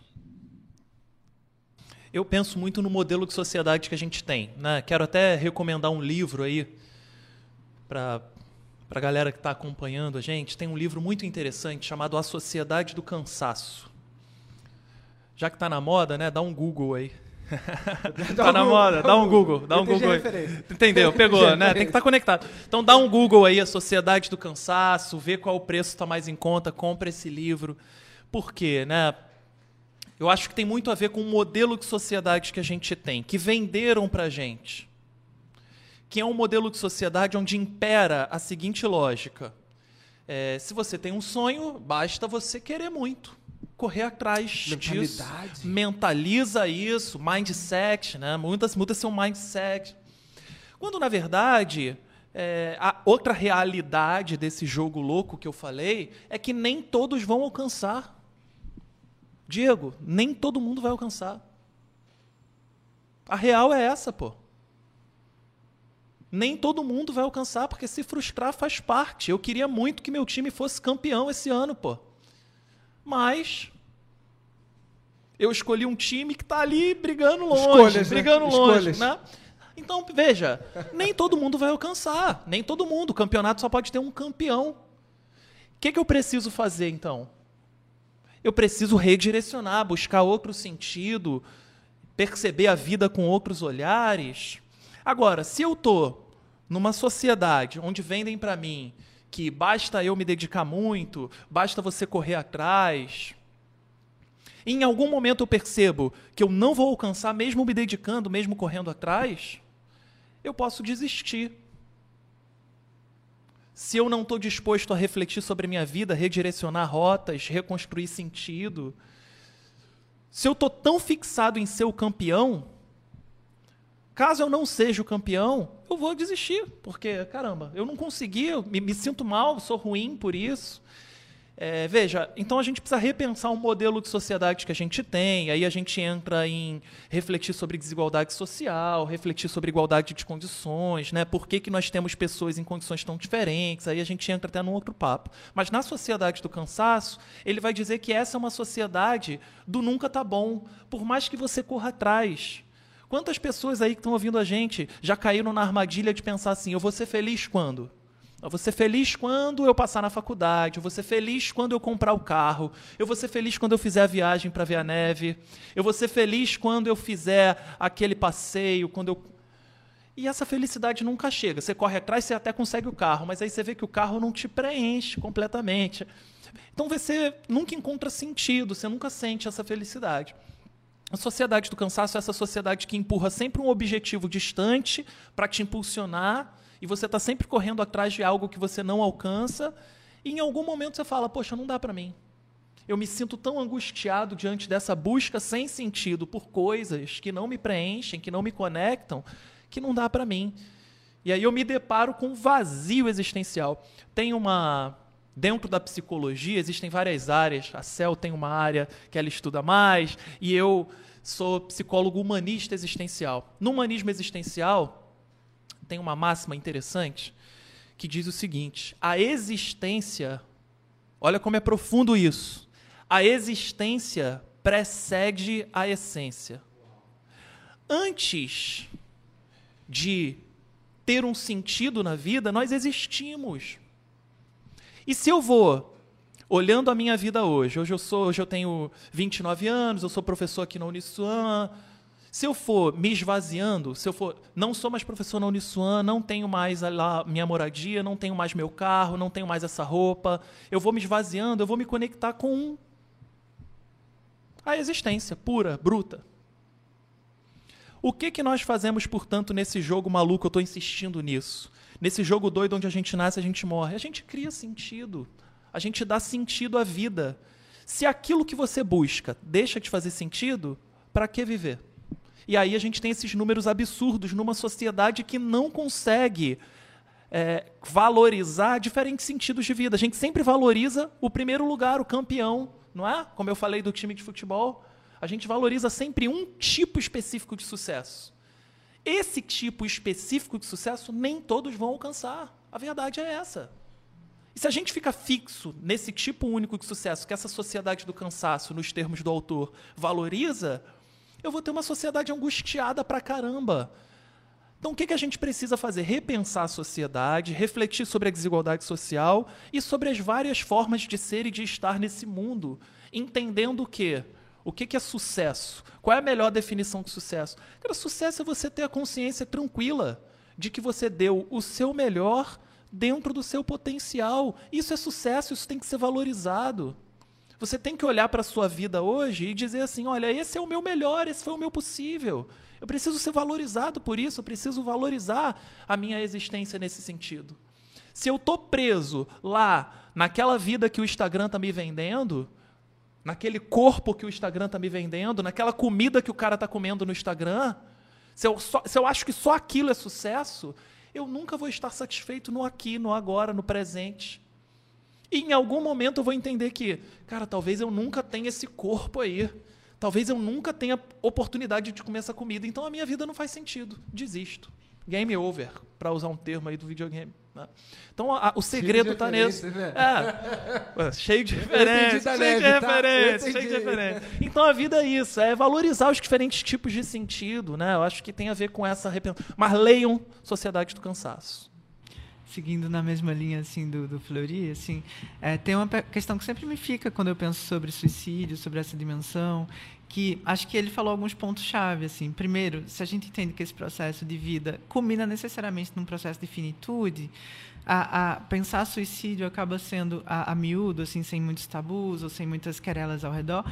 Eu penso muito no modelo de sociedade que a gente tem. Né? Quero até recomendar um livro aí para para a galera que está acompanhando a gente, tem um livro muito interessante chamado A Sociedade do Cansaço. Já que está na moda, né? Dá um Google aí. [LAUGHS] tá na moda, dá um Google, dá um Google aí. Entendeu? [LAUGHS] Pegou, né? Tem que estar tá conectado. Então dá um Google aí, a Sociedade do Cansaço, vê qual o preço está mais em conta, compra esse livro. Por quê, né? Eu acho que tem muito a ver com o modelo de sociedade que a gente tem, que venderam para a gente que é um modelo de sociedade onde impera a seguinte lógica: é, se você tem um sonho, basta você querer muito, correr atrás disso, mentaliza isso, mindset, né? Muitas muda seu mindset. Quando na verdade é, a outra realidade desse jogo louco que eu falei é que nem todos vão alcançar. Diego, nem todo mundo vai alcançar. A real é essa, pô nem todo mundo vai alcançar, porque se frustrar faz parte. Eu queria muito que meu time fosse campeão esse ano, pô. Mas eu escolhi um time que está ali brigando longe, Escolhas, né? brigando né? longe, Escolhas. né? Então, veja, nem todo mundo vai alcançar, nem todo mundo. O campeonato só pode ter um campeão. O que, que eu preciso fazer, então? Eu preciso redirecionar, buscar outro sentido, perceber a vida com outros olhares. Agora, se eu estou numa sociedade onde vendem para mim que basta eu me dedicar muito, basta você correr atrás, em algum momento eu percebo que eu não vou alcançar, mesmo me dedicando, mesmo correndo atrás, eu posso desistir. Se eu não estou disposto a refletir sobre a minha vida, redirecionar rotas, reconstruir sentido, se eu estou tão fixado em ser o campeão, Caso eu não seja o campeão, eu vou desistir, porque, caramba, eu não consegui, eu me, me sinto mal, sou ruim por isso. É, veja, então a gente precisa repensar o modelo de sociedade que a gente tem, aí a gente entra em refletir sobre desigualdade social, refletir sobre igualdade de condições, né? por que, que nós temos pessoas em condições tão diferentes, aí a gente entra até num outro papo. Mas na sociedade do cansaço, ele vai dizer que essa é uma sociedade do nunca tá bom, por mais que você corra atrás. Quantas pessoas aí que estão ouvindo a gente já caíram na armadilha de pensar assim: eu vou ser feliz quando? Eu vou ser feliz quando eu passar na faculdade, eu vou ser feliz quando eu comprar o carro, eu vou ser feliz quando eu fizer a viagem para ver a neve, eu vou ser feliz quando eu fizer aquele passeio, quando eu. E essa felicidade nunca chega. Você corre atrás, você até consegue o carro, mas aí você vê que o carro não te preenche completamente. Então você nunca encontra sentido, você nunca sente essa felicidade. A sociedade do cansaço é essa sociedade que empurra sempre um objetivo distante para te impulsionar e você está sempre correndo atrás de algo que você não alcança e em algum momento você fala, poxa, não dá para mim. Eu me sinto tão angustiado diante dessa busca sem sentido por coisas que não me preenchem, que não me conectam, que não dá para mim. E aí eu me deparo com um vazio existencial. Tem uma Dentro da psicologia existem várias áreas. A Cel tem uma área que ela estuda mais, e eu sou psicólogo humanista existencial. No humanismo existencial, tem uma máxima interessante que diz o seguinte: a existência, olha como é profundo isso. A existência precede a essência. Antes de ter um sentido na vida, nós existimos. E se eu vou olhando a minha vida hoje, hoje eu sou, hoje eu tenho 29 anos, eu sou professor aqui na Uniswan, se eu for me esvaziando, se eu for, não sou mais professor na Uniswan, não tenho mais lá minha moradia, não tenho mais meu carro, não tenho mais essa roupa, eu vou me esvaziando, eu vou me conectar com a existência pura, bruta. O que que nós fazemos, portanto, nesse jogo maluco? Eu estou insistindo nisso. Nesse jogo doido onde a gente nasce, a gente morre. A gente cria sentido. A gente dá sentido à vida. Se aquilo que você busca deixa de fazer sentido, para que viver? E aí a gente tem esses números absurdos numa sociedade que não consegue é, valorizar diferentes sentidos de vida. A gente sempre valoriza o primeiro lugar, o campeão, não é? Como eu falei do time de futebol. A gente valoriza sempre um tipo específico de sucesso. Esse tipo específico de sucesso nem todos vão alcançar. A verdade é essa. E se a gente fica fixo nesse tipo único de sucesso que essa sociedade do cansaço, nos termos do autor, valoriza, eu vou ter uma sociedade angustiada pra caramba. Então, o que, que a gente precisa fazer? Repensar a sociedade, refletir sobre a desigualdade social e sobre as várias formas de ser e de estar nesse mundo, entendendo que o que, que é sucesso? Qual é a melhor definição de sucesso? Cara, sucesso é você ter a consciência tranquila de que você deu o seu melhor dentro do seu potencial. Isso é sucesso, isso tem que ser valorizado. Você tem que olhar para a sua vida hoje e dizer assim: olha, esse é o meu melhor, esse foi o meu possível. Eu preciso ser valorizado por isso, eu preciso valorizar a minha existência nesse sentido. Se eu estou preso lá, naquela vida que o Instagram está me vendendo, naquele corpo que o Instagram está me vendendo, naquela comida que o cara está comendo no Instagram, se eu, só, se eu acho que só aquilo é sucesso, eu nunca vou estar satisfeito no aqui, no agora, no presente. E em algum momento eu vou entender que, cara, talvez eu nunca tenha esse corpo aí. Talvez eu nunca tenha oportunidade de comer essa comida. Então a minha vida não faz sentido. Desisto. Game over, para usar um termo aí do videogame. Né? Então a, o segredo está nisso. Né? É, cheio de referência, cheio de tá? referência, cheio de referência. Então a vida é isso, é valorizar os diferentes tipos de sentido, né? Eu acho que tem a ver com essa Mas leiam Sociedade do Cansaço. Seguindo na mesma linha assim do, do Fleury, assim, é, tem uma questão que sempre me fica quando eu penso sobre suicídio, sobre essa dimensão, que acho que ele falou alguns pontos chave assim. Primeiro se a gente entende que esse processo de vida culmina necessariamente num processo de finitude a, a pensar suicídio acaba sendo a, a miúdo assim sem muitos tabus ou sem muitas querelas ao redor.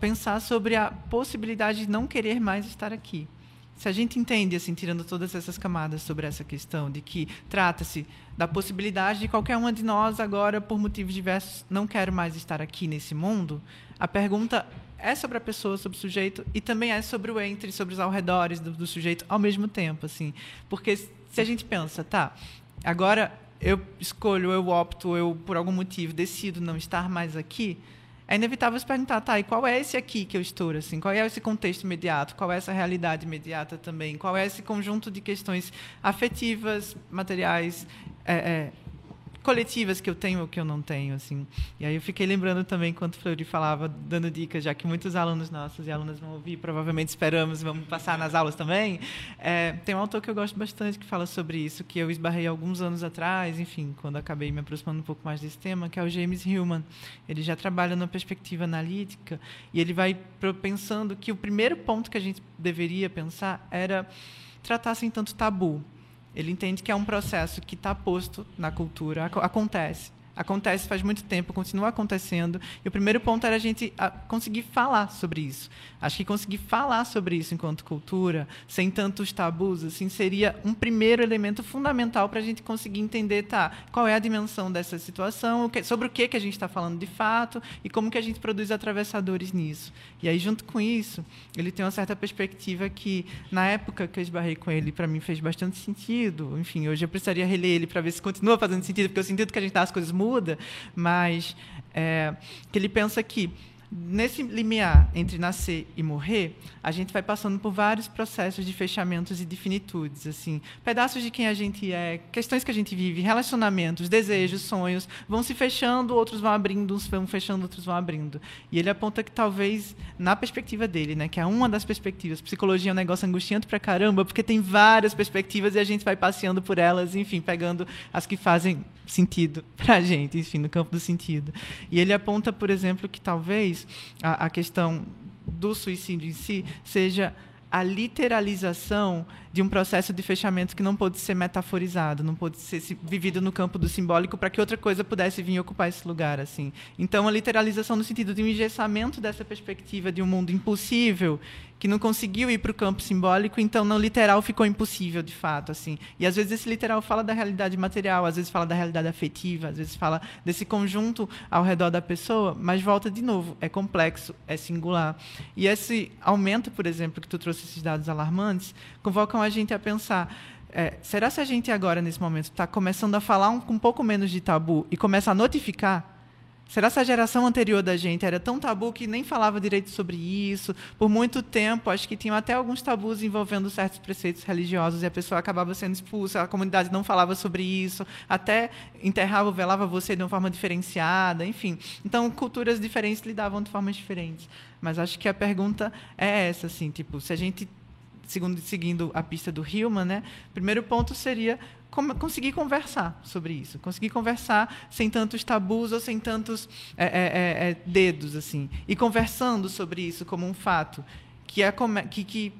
Pensar sobre a possibilidade de não querer mais estar aqui. Se a gente entende, assim, tirando todas essas camadas sobre essa questão de que trata-se da possibilidade de qualquer uma de nós agora, por motivos diversos, não quero mais estar aqui nesse mundo, a pergunta é sobre a pessoa, sobre o sujeito, e também é sobre o entre, sobre os arredores do, do sujeito ao mesmo tempo, assim. Porque se a gente pensa, tá, agora eu escolho, eu opto, eu, por algum motivo, decido não estar mais aqui, é inevitável se perguntar, tá, e qual é esse aqui que eu estou, assim? Qual é esse contexto imediato? Qual é essa realidade imediata também? Qual é esse conjunto de questões afetivas, materiais, é, é, coletivas que eu tenho ou que eu não tenho, assim. E aí eu fiquei lembrando também quando Fleury falava, dando dicas, já que muitos alunos nossos e alunas vão ouvir, provavelmente esperamos, vamos passar nas aulas também. É, tem um autor que eu gosto bastante que fala sobre isso, que eu esbarrei alguns anos atrás, enfim, quando acabei me aproximando um pouco mais desse tema, que é o James Hillman. Ele já trabalha na perspectiva analítica e ele vai pensando que o primeiro ponto que a gente deveria pensar era tratar sem tanto tabu ele entende que é um processo que está posto na cultura, acontece. Acontece faz muito tempo, continua acontecendo. E o primeiro ponto era a gente conseguir falar sobre isso. Acho que conseguir falar sobre isso enquanto cultura, sem tantos tabus, assim, seria um primeiro elemento fundamental para a gente conseguir entender, tá, qual é a dimensão dessa situação, sobre o que, que a gente está falando de fato e como que a gente produz atravessadores nisso. E aí, junto com isso, ele tem uma certa perspectiva que, na época que eu esbarrei com ele, para mim fez bastante sentido. Enfim, hoje eu precisaria reler ele para ver se continua fazendo sentido, porque eu sinto que a gente dá as coisas muda, mas é, que ele pensa que nesse limiar entre nascer e morrer, a gente vai passando por vários processos de fechamentos e de finitudes, assim, pedaços de quem a gente é, questões que a gente vive, relacionamentos, desejos, sonhos, vão se fechando, outros vão abrindo, uns vão fechando, outros vão abrindo. E ele aponta que talvez na perspectiva dele, né, que é uma das perspectivas, psicologia é um negócio angustiante pra caramba, porque tem várias perspectivas e a gente vai passeando por elas, enfim, pegando as que fazem sentido pra gente, enfim, no campo do sentido. E ele aponta, por exemplo, que talvez a, a questão do suicídio em si seja a literalização de um processo de fechamento que não pôde ser metaforizado, não pôde ser vivido no campo do simbólico para que outra coisa pudesse vir ocupar esse lugar assim. Então a literalização no sentido de um engessamento dessa perspectiva de um mundo impossível que não conseguiu ir para o campo simbólico, então no literal ficou impossível de fato assim. E às vezes esse literal fala da realidade material, às vezes fala da realidade afetiva, às vezes fala desse conjunto ao redor da pessoa, mas volta de novo, é complexo, é singular. E esse aumento, por exemplo, que tu trouxe esses dados alarmantes, convocam a gente a pensar. É, será se a gente agora, nesse momento, está começando a falar um, um pouco menos de tabu e começa a notificar? Será que a geração anterior da gente era tão tabu que nem falava direito sobre isso? Por muito tempo, acho que tinham até alguns tabus envolvendo certos preceitos religiosos e a pessoa acabava sendo expulsa, a comunidade não falava sobre isso, até enterrava ou velava você de uma forma diferenciada, enfim. Então, culturas diferentes lidavam de formas diferentes. Mas acho que a pergunta é essa, assim, tipo, se a gente segundo, seguindo a pista do Hillman, né? Primeiro ponto seria conseguir conversar sobre isso, conseguir conversar sem tantos tabus ou sem tantos é, é, é, é, dedos assim, e conversando sobre isso como um fato que é que, que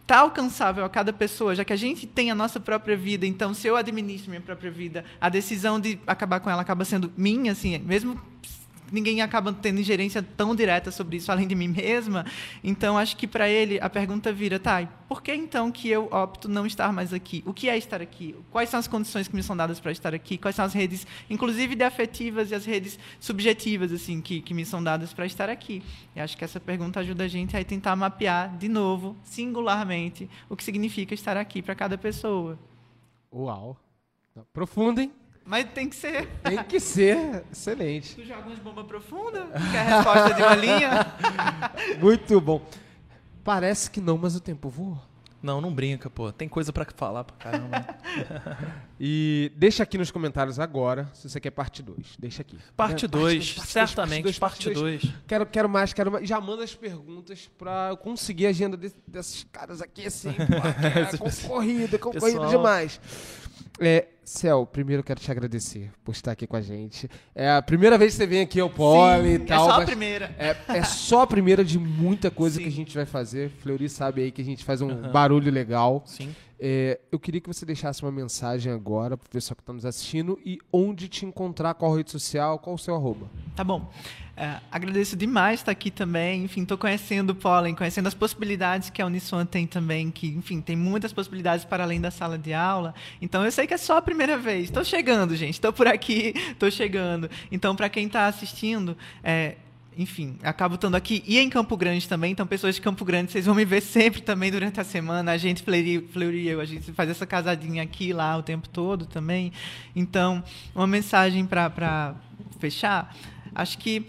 está alcançável a cada pessoa, já que a gente tem a nossa própria vida, então se eu administro minha própria vida, a decisão de acabar com ela acaba sendo minha, assim, mesmo ninguém acaba tendo ingerência tão direta sobre isso além de mim mesma. Então, acho que para ele a pergunta vira, tá, por que então que eu opto não estar mais aqui? O que é estar aqui? Quais são as condições que me são dadas para estar aqui? Quais são as redes, inclusive de afetivas e as redes subjetivas, assim, que, que me são dadas para estar aqui? E acho que essa pergunta ajuda a gente a tentar mapear de novo, singularmente, o que significa estar aqui para cada pessoa. Uau! Profundem. Mas tem que ser. Tem que ser. Excelente. Tu joga umas bombas profundas? [LAUGHS] Quer a resposta de uma linha? Muito bom. Parece que não, mas o tempo voa. Não, não brinca, pô. Tem coisa para falar pra caramba. [LAUGHS] e deixa aqui nos comentários agora se você quer parte 2. Deixa aqui. Parte 2, certamente, parte 2. Quero, quero mais, quero mais. Já manda as perguntas pra conseguir a agenda de, desses caras aqui, assim. [LAUGHS] Pô, é concorrida, concorrida demais. É, Céu, primeiro eu quero te agradecer por estar aqui com a gente. É a primeira vez que você vem aqui ao Poli e é tal. É só a primeira. É, é só a primeira de muita coisa Sim. que a gente vai fazer. Fleury sabe aí que a gente faz um uhum. barulho legal. Sim. É, eu queria que você deixasse uma mensagem agora para o pessoal que está nos assistindo e onde te encontrar, qual rede social, qual o seu arroba. Tá bom. É, agradeço demais estar aqui também. Enfim, estou conhecendo o Pollen, conhecendo as possibilidades que a Uniswan tem também, que, enfim, tem muitas possibilidades para além da sala de aula. Então, eu sei que é só a primeira vez. Estou chegando, gente. Estou por aqui, [LAUGHS] estou chegando. Então, para quem está assistindo, é, enfim, acabo estando aqui e em Campo Grande também. Então, pessoas de Campo Grande, vocês vão me ver sempre também durante a semana. A gente, eu, a gente faz essa casadinha aqui lá o tempo todo também. Então, uma mensagem para fechar Acho que,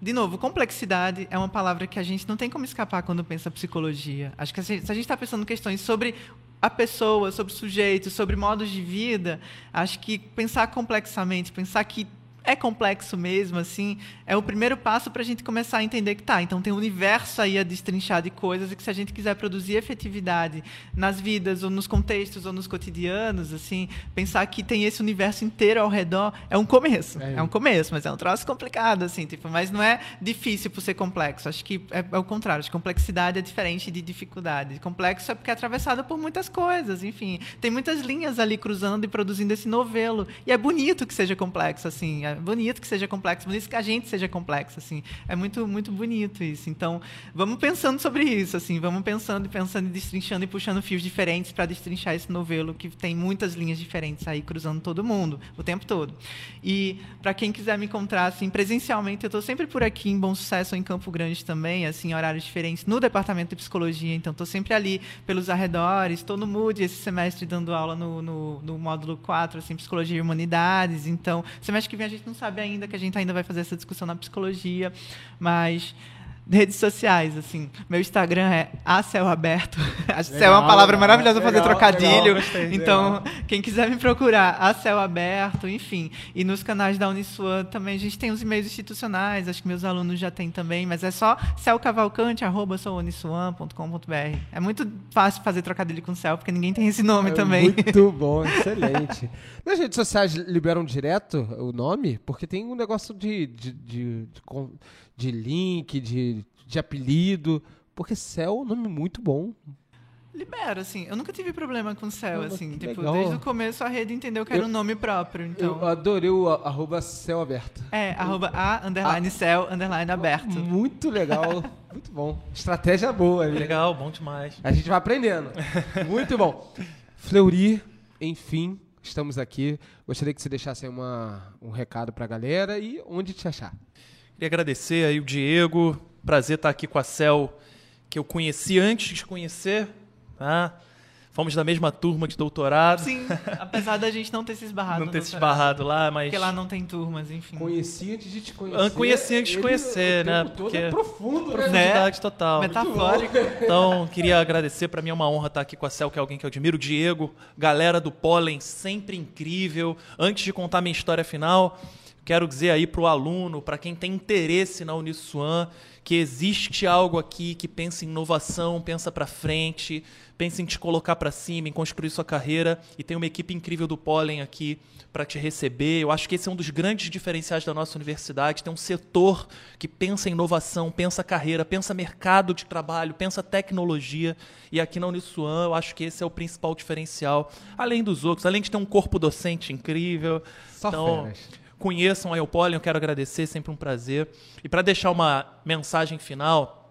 de novo, complexidade é uma palavra que a gente não tem como escapar quando pensa psicologia. Acho que se a gente está pensando questões sobre a pessoa, sobre o sujeito, sobre modos de vida, acho que pensar complexamente, pensar que é complexo mesmo, assim, é o primeiro passo para a gente começar a entender que tá, então tem um universo aí a destrinchar de coisas e que se a gente quiser produzir efetividade nas vidas ou nos contextos ou nos cotidianos, assim, pensar que tem esse universo inteiro ao redor é um começo, é, é um começo, mas é um troço complicado, assim, tipo, mas não é difícil por ser complexo, acho que é, é o contrário, acho que complexidade é diferente de dificuldade, complexo é porque é atravessado por muitas coisas, enfim, tem muitas linhas ali cruzando e produzindo esse novelo, e é bonito que seja complexo, assim, é bonito que seja complexo, bonito que a gente seja complexo, assim. É muito, muito bonito isso. Então, vamos pensando sobre isso, assim. Vamos pensando pensando destrinchando e puxando fios diferentes para destrinchar esse novelo que tem muitas linhas diferentes aí cruzando todo mundo, o tempo todo. E para quem quiser me encontrar, assim, presencialmente, eu estou sempre por aqui em Bom Sucesso ou em Campo Grande também, assim, horários diferentes, no departamento de psicologia. Então, estou sempre ali pelos arredores. Estou no MUD esse semestre dando aula no, no, no módulo 4, assim, Psicologia e Humanidades. Então, semestre que vem a gente não sabe ainda, que a gente ainda vai fazer essa discussão na psicologia, mas redes sociais, assim. Meu Instagram é a céu aberto. [LAUGHS] A céu é uma palavra legal, maravilhosa para fazer trocadilho. Legal, então, legal. quem quiser me procurar, a céu aberto, enfim. E nos canais da Uniswan também a gente tem os e-mails institucionais, acho que meus alunos já têm também, mas é só celcavalcante@souuniswan.com.br. É muito fácil fazer trocadilho com céu, porque ninguém tem esse nome é também. Muito [LAUGHS] bom, excelente. Nas redes sociais liberam direto o nome? Porque tem um negócio de, de, de, de de link, de, de apelido. Porque Céu é um nome muito bom. Libera, assim. Eu nunca tive problema com céu, assim. Tipo, legal. desde o começo a rede entendeu que era eu, um nome próprio. Então... Eu adorei o arroba céu aberto. É, arroba a, underline a, céu, underline aberto. Muito legal. [LAUGHS] muito bom. Estratégia boa. Né? Legal, bom demais. A gente vai aprendendo. [LAUGHS] muito bom. Fleury, enfim, estamos aqui. Gostaria que você deixasse uma, um recado para a galera e onde te achar. Queria agradecer aí o Diego, prazer estar aqui com a Cel, que eu conheci antes de conhecer, tá? Fomos da mesma turma de doutorado. Sim, [LAUGHS] apesar da gente não ter se esbarrado. Não ter se esbarrado lá, mas. Porque lá não tem turmas, enfim. Conheci antes de te conhecer. Conheci antes de conhecer, né? Porque é profundo, né? Profundidade né? total. Metafórico. Então, queria agradecer. Para mim é uma honra estar aqui com a Cel, que é alguém que eu admiro. Diego, galera do Pólen, sempre incrível. Antes de contar minha história final, Quero dizer aí para o aluno, para quem tem interesse na Uniswan, que existe algo aqui que pensa em inovação, pensa para frente, pensa em te colocar para cima, em construir sua carreira e tem uma equipe incrível do Pollen aqui para te receber. Eu acho que esse é um dos grandes diferenciais da nossa universidade. Tem um setor que pensa em inovação, pensa carreira, pensa mercado de trabalho, pensa tecnologia. E aqui na Uniswan, eu acho que esse é o principal diferencial, além dos outros, além de ter um corpo docente incrível. Só então, feras conheçam a Eupoli, eu quero agradecer, sempre um prazer. E para deixar uma mensagem final,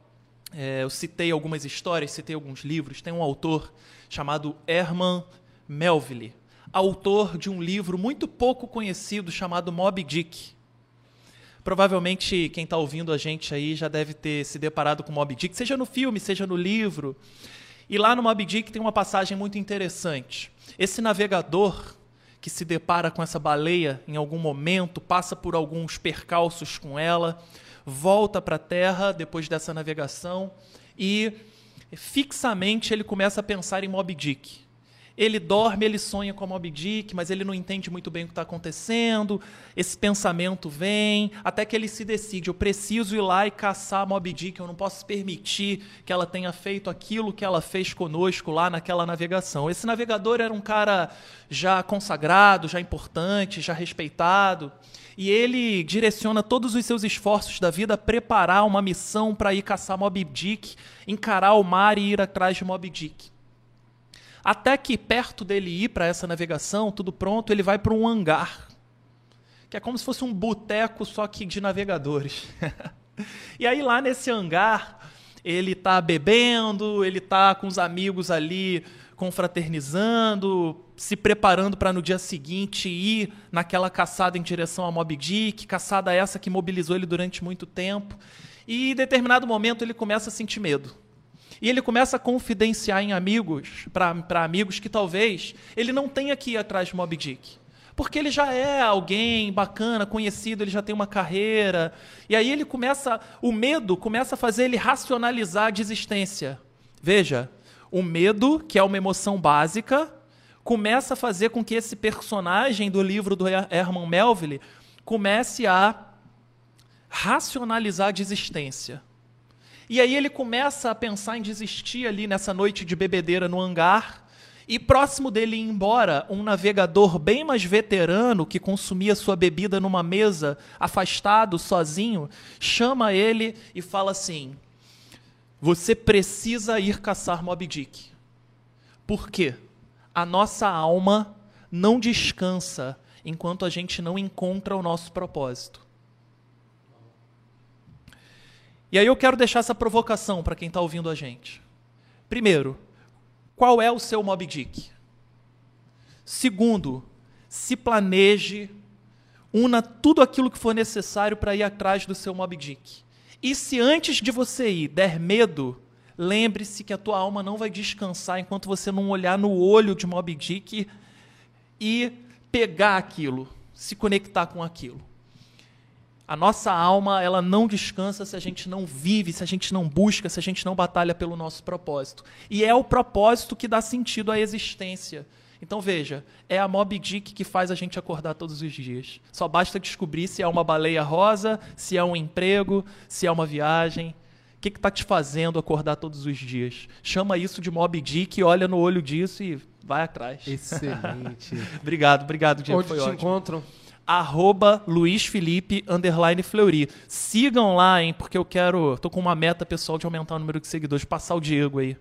é, eu citei algumas histórias, citei alguns livros. Tem um autor chamado Herman Melville, autor de um livro muito pouco conhecido chamado Moby Dick. Provavelmente quem está ouvindo a gente aí já deve ter se deparado com Moby Dick, seja no filme, seja no livro. E lá no Moby Dick tem uma passagem muito interessante. Esse navegador que se depara com essa baleia em algum momento, passa por alguns percalços com ela, volta para a terra depois dessa navegação e fixamente ele começa a pensar em Moby Dick. Ele dorme, ele sonha com a Moby Dick, mas ele não entende muito bem o que está acontecendo. Esse pensamento vem, até que ele se decide: eu preciso ir lá e caçar Moby Dick. Eu não posso permitir que ela tenha feito aquilo que ela fez conosco lá naquela navegação. Esse navegador era um cara já consagrado, já importante, já respeitado. E ele direciona todos os seus esforços da vida a preparar uma missão para ir caçar Moby Dick, encarar o mar e ir atrás de Moby Dick. Até que perto dele ir para essa navegação, tudo pronto, ele vai para um hangar, que é como se fosse um boteco só que de navegadores. [LAUGHS] e aí lá nesse hangar, ele está bebendo, ele está com os amigos ali confraternizando, se preparando para no dia seguinte ir naquela caçada em direção a Moby Dick, caçada essa que mobilizou ele durante muito tempo. E em determinado momento ele começa a sentir medo. E ele começa a confidenciar em amigos, para amigos que talvez ele não tenha que ir atrás de Moby Dick. Porque ele já é alguém bacana, conhecido, ele já tem uma carreira. E aí ele começa, o medo começa a fazer ele racionalizar a desistência. Veja, o medo, que é uma emoção básica, começa a fazer com que esse personagem do livro do Herman Melville comece a racionalizar a desistência. E aí ele começa a pensar em desistir ali nessa noite de bebedeira no hangar. E próximo dele ir embora, um navegador bem mais veterano que consumia sua bebida numa mesa, afastado, sozinho, chama ele e fala assim: Você precisa ir caçar Moby Dick. Por quê? A nossa alma não descansa enquanto a gente não encontra o nosso propósito. E aí eu quero deixar essa provocação para quem está ouvindo a gente. Primeiro, qual é o seu Mob Dick? Segundo, se planeje, una tudo aquilo que for necessário para ir atrás do seu Mob Dick. E se antes de você ir der medo, lembre-se que a tua alma não vai descansar enquanto você não olhar no olho de Mob Dick e pegar aquilo, se conectar com aquilo. A nossa alma, ela não descansa se a gente não vive, se a gente não busca, se a gente não batalha pelo nosso propósito. E é o propósito que dá sentido à existência. Então veja, é a Moby Dick que faz a gente acordar todos os dias. Só basta descobrir se é uma baleia rosa, se é um emprego, se é uma viagem. O que está te fazendo acordar todos os dias? Chama isso de Moby Dick, olha no olho disso e vai atrás. Excelente. [LAUGHS] obrigado, obrigado, Diego. Onde foi te ótimo. encontram? Arroba Luiz Felipe, underline Fleury. Sigam lá, hein, porque eu quero, tô com uma meta pessoal de aumentar o número de seguidores, passar o Diego aí.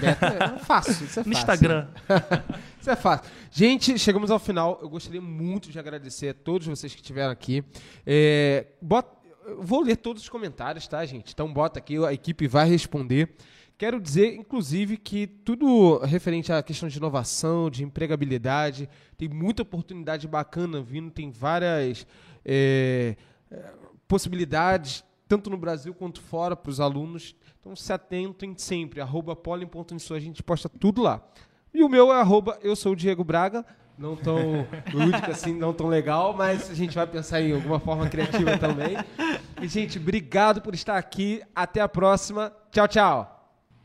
Meta é fácil, isso é fácil. No Instagram. [LAUGHS] isso é fácil. Gente, chegamos ao final. Eu gostaria muito de agradecer a todos vocês que estiveram aqui. É, bota, vou ler todos os comentários, tá, gente? Então bota aqui, a equipe vai responder. Quero dizer, inclusive, que tudo referente à questão de inovação, de empregabilidade, tem muita oportunidade bacana vindo, tem várias é, possibilidades, tanto no Brasil quanto fora, para os alunos. Então se atentem sempre, arroba a gente posta tudo lá. E o meu é arroba eu sou o Diego Braga, não tão [LAUGHS] lúdico assim, não tão legal, mas a gente vai pensar em alguma forma criativa também. E, gente, obrigado por estar aqui. Até a próxima. Tchau, tchau.